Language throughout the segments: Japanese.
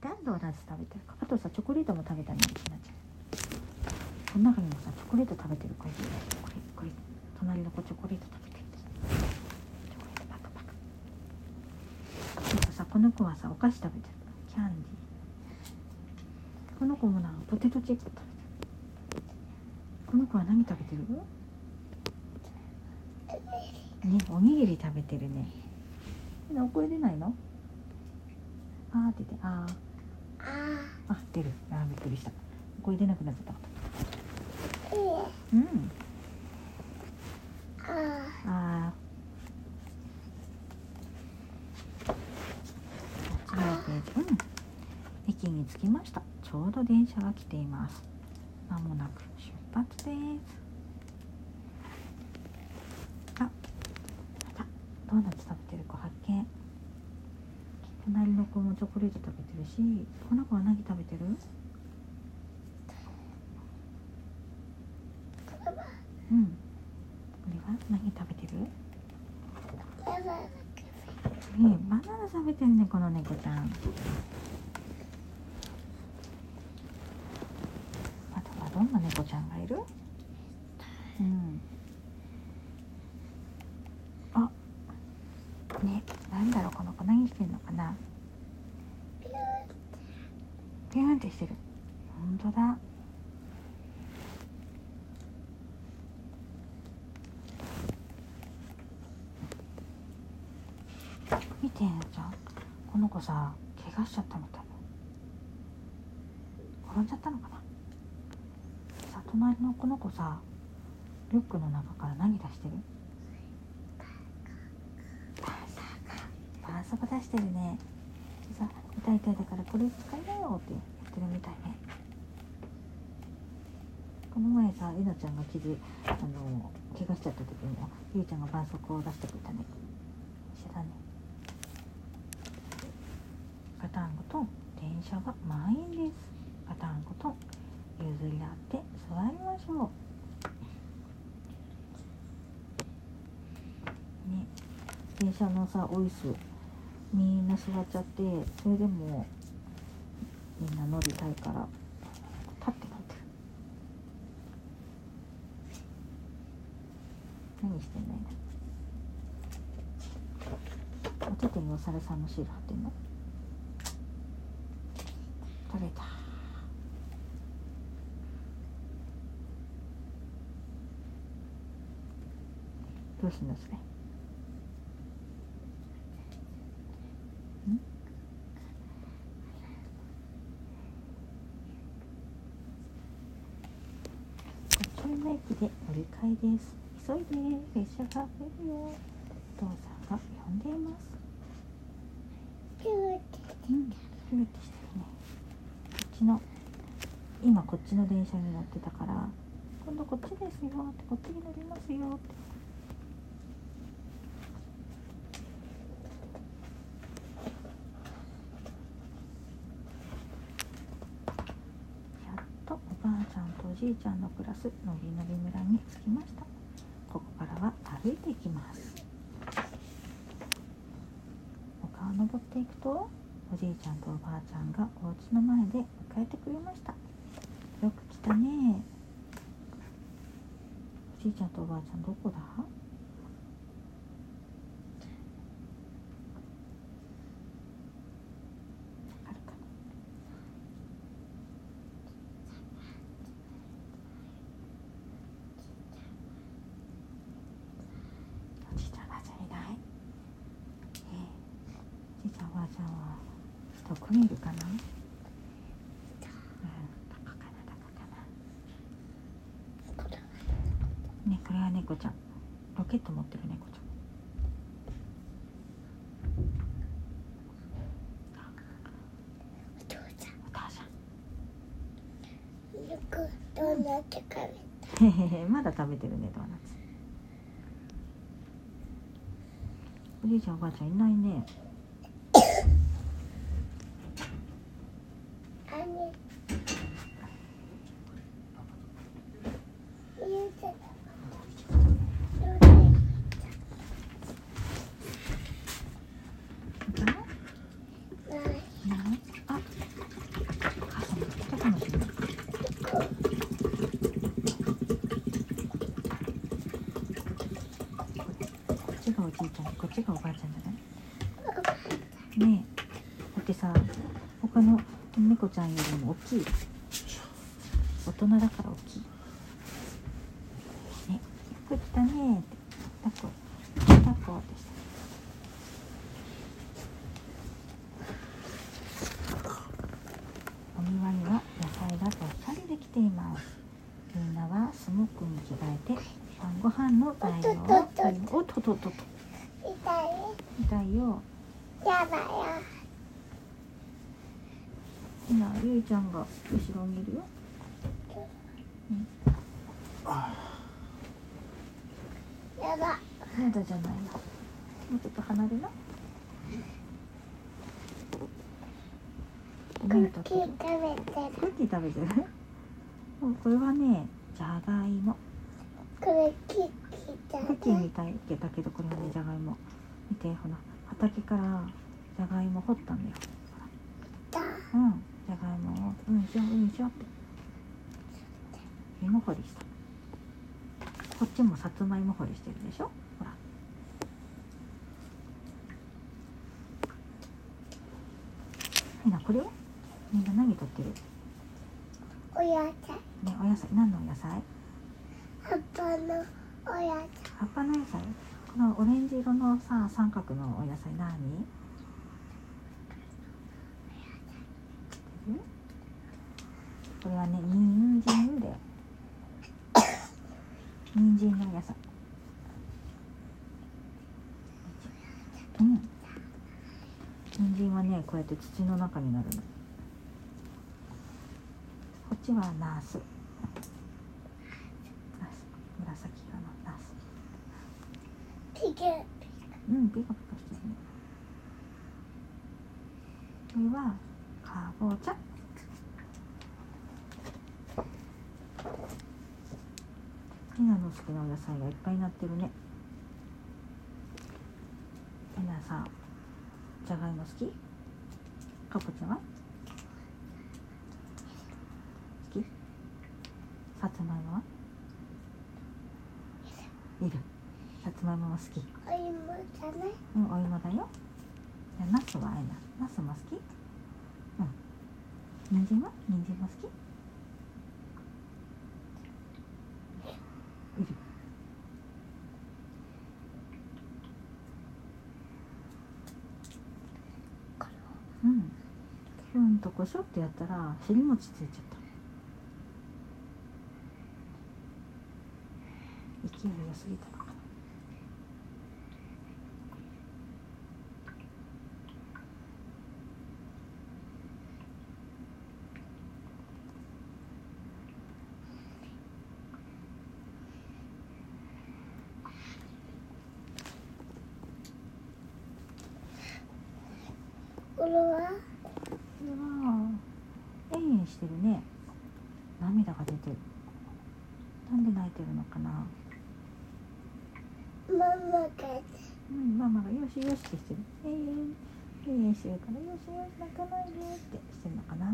たドーナツ食べてるか。あとさチョコレートも食べたねひなちゃん。この中にもさチョコレート食べてる子いるこれこれ隣の子チョコレート食べてるチョコレートパクパク。あとさこの子はさお菓子食べてる。キャンディー。この子もなポテトチップ食べてる。この子は何食べてる？ねおにぎり食べてるね。お声出ないの？あーって言ってあー。ああ出る。あーびっくりした。声出なくなっちゃった。う。ん。あこっちのページ。うん。駅に着きました。ちょうど電車が来ています。まもなく出発です。あまた。ドーナツ食べてる子発見隣の子もチョコレート食べてるしこの子は何食べてる？うん。これは？何食べてる？ーやばいねえバナナ食べてるねこの猫ちゃん。あとはどんな猫ちゃんがいる？うんあねなんだろうこの子何してんのかなピューンってしてる。本当だ。見てなちゃんこの子さ怪我しちゃったみたい転んじゃったのかな。さ隣のこの子さリュックの中から何出してるパンサーかパンサー出してるね。さ痛い痛いだからこれ使いなよって言ってるみたいね。この前さえなちゃんが傷あの怪我しちゃった時もゆいちゃんが絆創膏を出してくれたね。一緒だね。ガタンゴと電車が満員です。ガタンゴと譲り合って座りましょう。ね電車のさお椅子みんな座っちゃってそれでもみんな乗りたいから立って乗って。る何してんのお手手にお猿さんのシール貼ってんの？取れた。どうすんのれんこっちの駅で乗り換えです急いで列車が来るよお父さんが呼んでいますピューってうん、ピューってしてるね。こっちの、今こっちの電車に乗ってたから、今度こっちですよって、こっちに乗りますよって。やっとおばあちゃんとおじいちゃんの暮らすのびのび村に着きました。ここからは歩いていきます。丘を登っていくとおじいちゃんとおばあちゃんがお家の前で迎えてくれましたよく来たねおじいちゃんとおばあちゃんどこだわかるかなおじいちゃんおばあちゃんいないええおじいちゃんおばあちゃんはどこにいるかな？うんどこかなどこかな。ねこれは猫ちゃん。ロケット持ってる猫ちゃん。お父さお母さん。んよくドーナツ食べへへへまだ食べてるねドーナツ。おじいちゃんおばあちゃんいないねたあねゆうちゃんいたないないあこっちがおばあちゃんじゃない？ねえ。だってさ他の猫ちゃんよりも大きい。大人だから大きい。ね。よく来たねーって。抱っこ抱っこってしてお庭には野菜がどっさりできています。みんなはスモークに着替えて晩ご飯の材料をおっとっとっとやだよ今ゆいちゃんが後ろにいるよ。やだやだじゃないよ。もうちょっと離れな。ク何ッキー食べてる。クッキー食べてる？もうこれはねじゃがいも。これキッキークッキーみたいだけどこれはねじゃがいも。見てほら畑からじゃがいも掘ったんだよ。だ。うん。じゃがいもをうんしよううんしようって。芋掘りした。こっちもさつまいも掘りしてるでしょ？ほら。みんなこれをみんな何取ってる？お野菜。ねお野菜。何のお野菜？葉っぱのお野菜。葉っぱの野菜このオレンジ色のさ三角のお野菜何？これはね人参だよ人参の野菜。うん。人参はねこうやって土の中になるの。こっちはナスナス紫色のナスピグうん、ピカピカしてるね。これはかぼちゃ。ひなの好きなお野菜がいっぱいになってるね。ひなさん、じゃがいも好き？かぼちゃは？好き？さつまいもは？いる。さつまいもも好き。お芋じゃないうん、お芋だよ。じゃあ、ナスはあれな。ナスも好き？うん。人参は？人参も好き？いる。うん。うんとこしょってやったら、尻餅ついちゃった。勢いが良すぎたはこれは、えんえんしてるね。涙が出てる。なんで泣いてるのかな？ママがうん、ママがよしよしってしてる。えんえん、してるから、よしよし泣かないでってしてるのかな？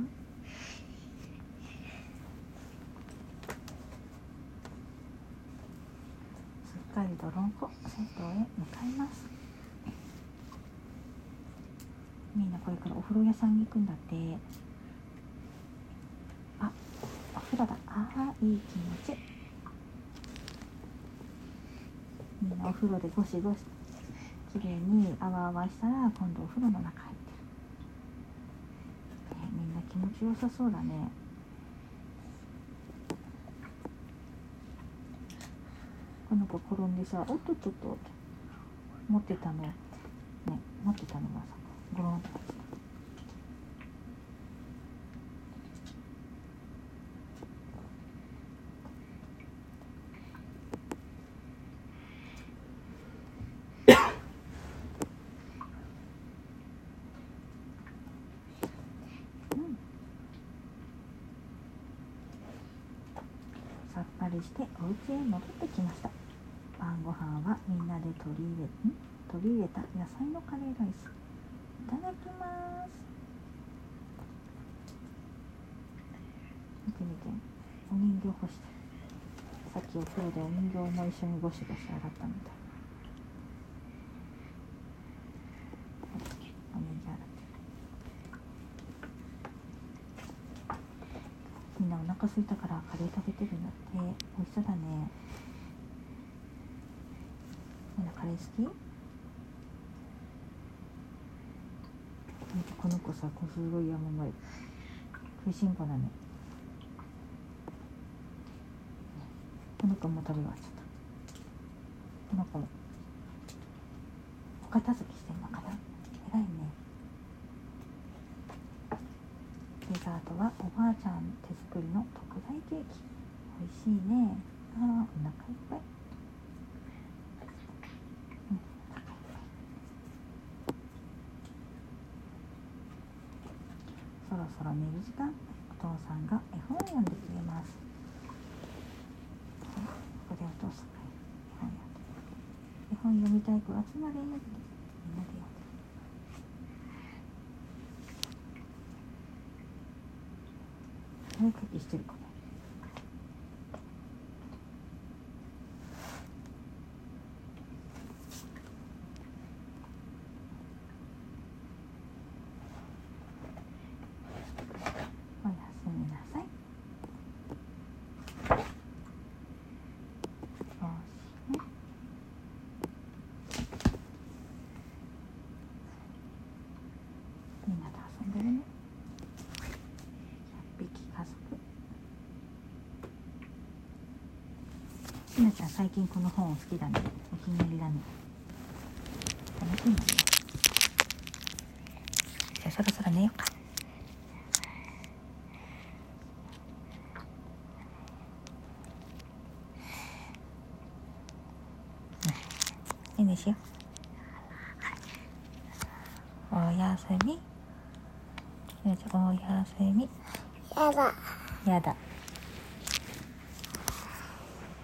すっかり泥んこ、銭湯へ向かいます。みんなこれからお風呂屋さんに行くんだって。あ、お風呂だ。ああ、いい気持ち。みんなお風呂でゴシゴシきれいにあわあわしたら今度お風呂の中入ってる、ね、みんな気持ちよさそうだねこの子転んでさおっとっとっと持ってたのね持ってたのがさゴロンと落ちたうんさっぱりしてお家へ戻ってきました。晩ご飯はみんなで取り入れ取り入れた野菜のカレーライス。ただきます。見て見て。お人形干してさっきお風呂でお人形も一緒にゴシゴシ洗ったみたい。みんなお腹すいたからカレー食べてるんだって。美味しそうだね。みんなカレー好き？この子さこうすごい山前食いしん坊だね。この子も食べ終わっちゃった。この子も。お片付けしてんのかな。偉いね。デザートはおばあちゃん手作りの特大ケーキ。美味しいね。あーお腹いっぱいうんお腹いっぱいそろそろ寝る時間お父さんが絵本を読んでくれます。ここでお父さんが絵本読んで絵本読みたい子集まれみんなで読んでお絵かきしてるかなおやすみなさい。おしまい。みんなで遊んでるね。100匹家族。ひなちゃん最近この本好きだね。お気に入りだね。楽しいもんね。じゃあそろそろ寝ようか。いいんですよ。おやすみ。おやすみ。やだやだ。